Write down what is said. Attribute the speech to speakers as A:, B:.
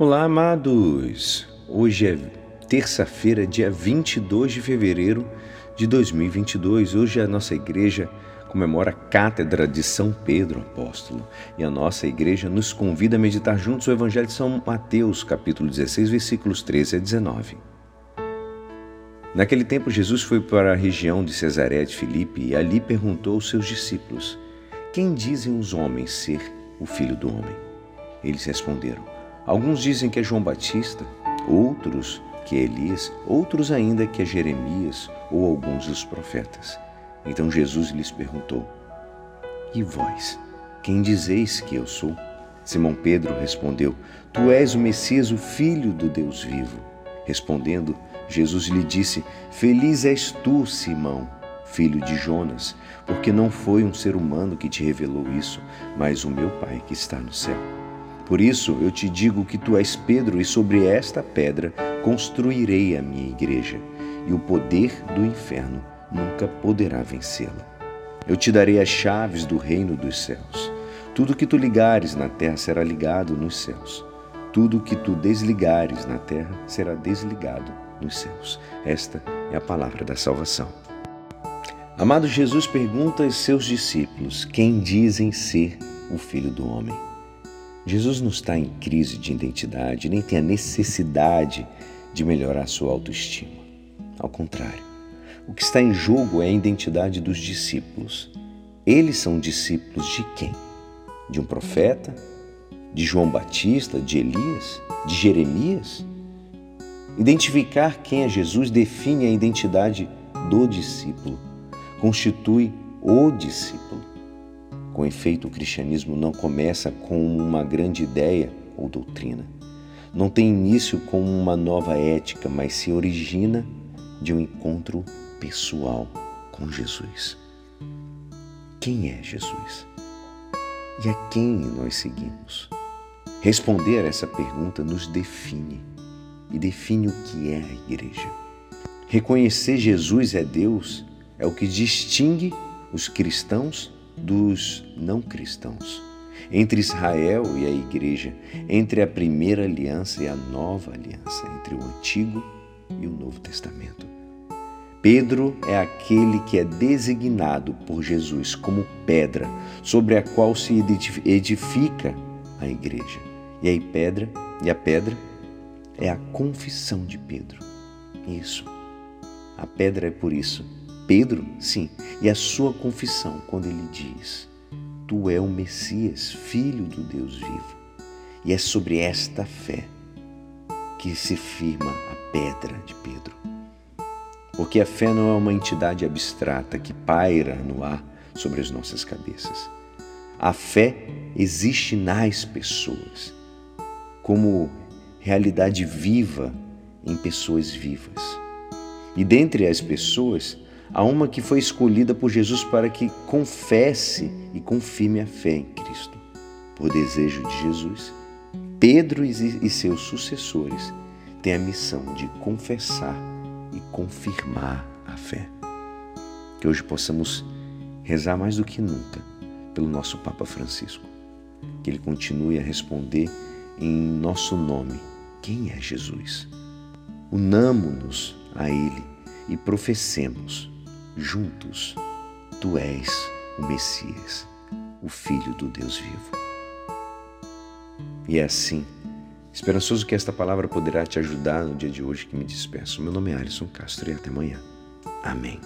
A: Olá, amados! Hoje é terça-feira, dia 22 de fevereiro de 2022. Hoje a nossa igreja comemora a Cátedra de São Pedro Apóstolo e a nossa igreja nos convida a meditar juntos o Evangelho de São Mateus, capítulo 16, versículos 13 a 19. Naquele tempo, Jesus foi para a região de Cesareia de Filipe e ali perguntou aos seus discípulos: Quem dizem os homens ser o filho do homem? Eles responderam: Alguns dizem que é João Batista, outros que é Elias, outros ainda que é Jeremias ou alguns dos profetas. Então Jesus lhes perguntou: E vós, quem dizeis que eu sou? Simão Pedro respondeu: Tu és o Messias, o Filho do Deus vivo. Respondendo, Jesus lhe disse: Feliz és tu, Simão, filho de Jonas, porque não foi um ser humano que te revelou isso, mas o meu Pai que está no céu. Por isso eu te digo que tu és Pedro, e sobre esta pedra construirei a minha igreja, e o poder do inferno nunca poderá vencê-la. Eu te darei as chaves do reino dos céus. Tudo que tu ligares na terra será ligado nos céus. Tudo que tu desligares na terra será desligado nos céus. Esta é a palavra da salvação. Amado Jesus pergunta aos seus discípulos: quem dizem ser o filho do homem? Jesus não está em crise de identidade, nem tem a necessidade de melhorar sua autoestima. Ao contrário, o que está em jogo é a identidade dos discípulos. Eles são discípulos de quem? De um profeta? De João Batista? De Elias? De Jeremias? Identificar quem é Jesus define a identidade do discípulo, constitui o discípulo. Com efeito, o cristianismo não começa com uma grande ideia ou doutrina. Não tem início com uma nova ética, mas se origina de um encontro pessoal com Jesus. Quem é Jesus? E a quem nós seguimos? Responder a essa pergunta nos define e define o que é a igreja. Reconhecer Jesus é Deus é o que distingue os cristãos dos não cristãos, entre Israel e a igreja, entre a primeira aliança e a nova aliança, entre o Antigo e o Novo Testamento. Pedro é aquele que é designado por Jesus como pedra sobre a qual se edifica a igreja. E aí pedra, e a pedra é a confissão de Pedro. Isso. A pedra é por isso Pedro, sim, e a sua confissão quando ele diz: Tu é o Messias, filho do Deus vivo. E é sobre esta fé que se firma a pedra de Pedro. Porque a fé não é uma entidade abstrata que paira no ar sobre as nossas cabeças. A fé existe nas pessoas, como realidade viva em pessoas vivas. E dentre as pessoas, Há uma que foi escolhida por Jesus para que confesse e confirme a fé em Cristo. Por desejo de Jesus, Pedro e seus sucessores têm a missão de confessar e confirmar a fé. Que hoje possamos rezar mais do que nunca pelo nosso Papa Francisco. Que ele continue a responder em nosso nome quem é Jesus. Unamo-nos a ele e professemos juntos, tu és o Messias, o Filho do Deus vivo. E é assim, esperançoso que esta palavra poderá te ajudar no dia de hoje que me despeço. Meu nome é Alisson Castro e até amanhã. Amém.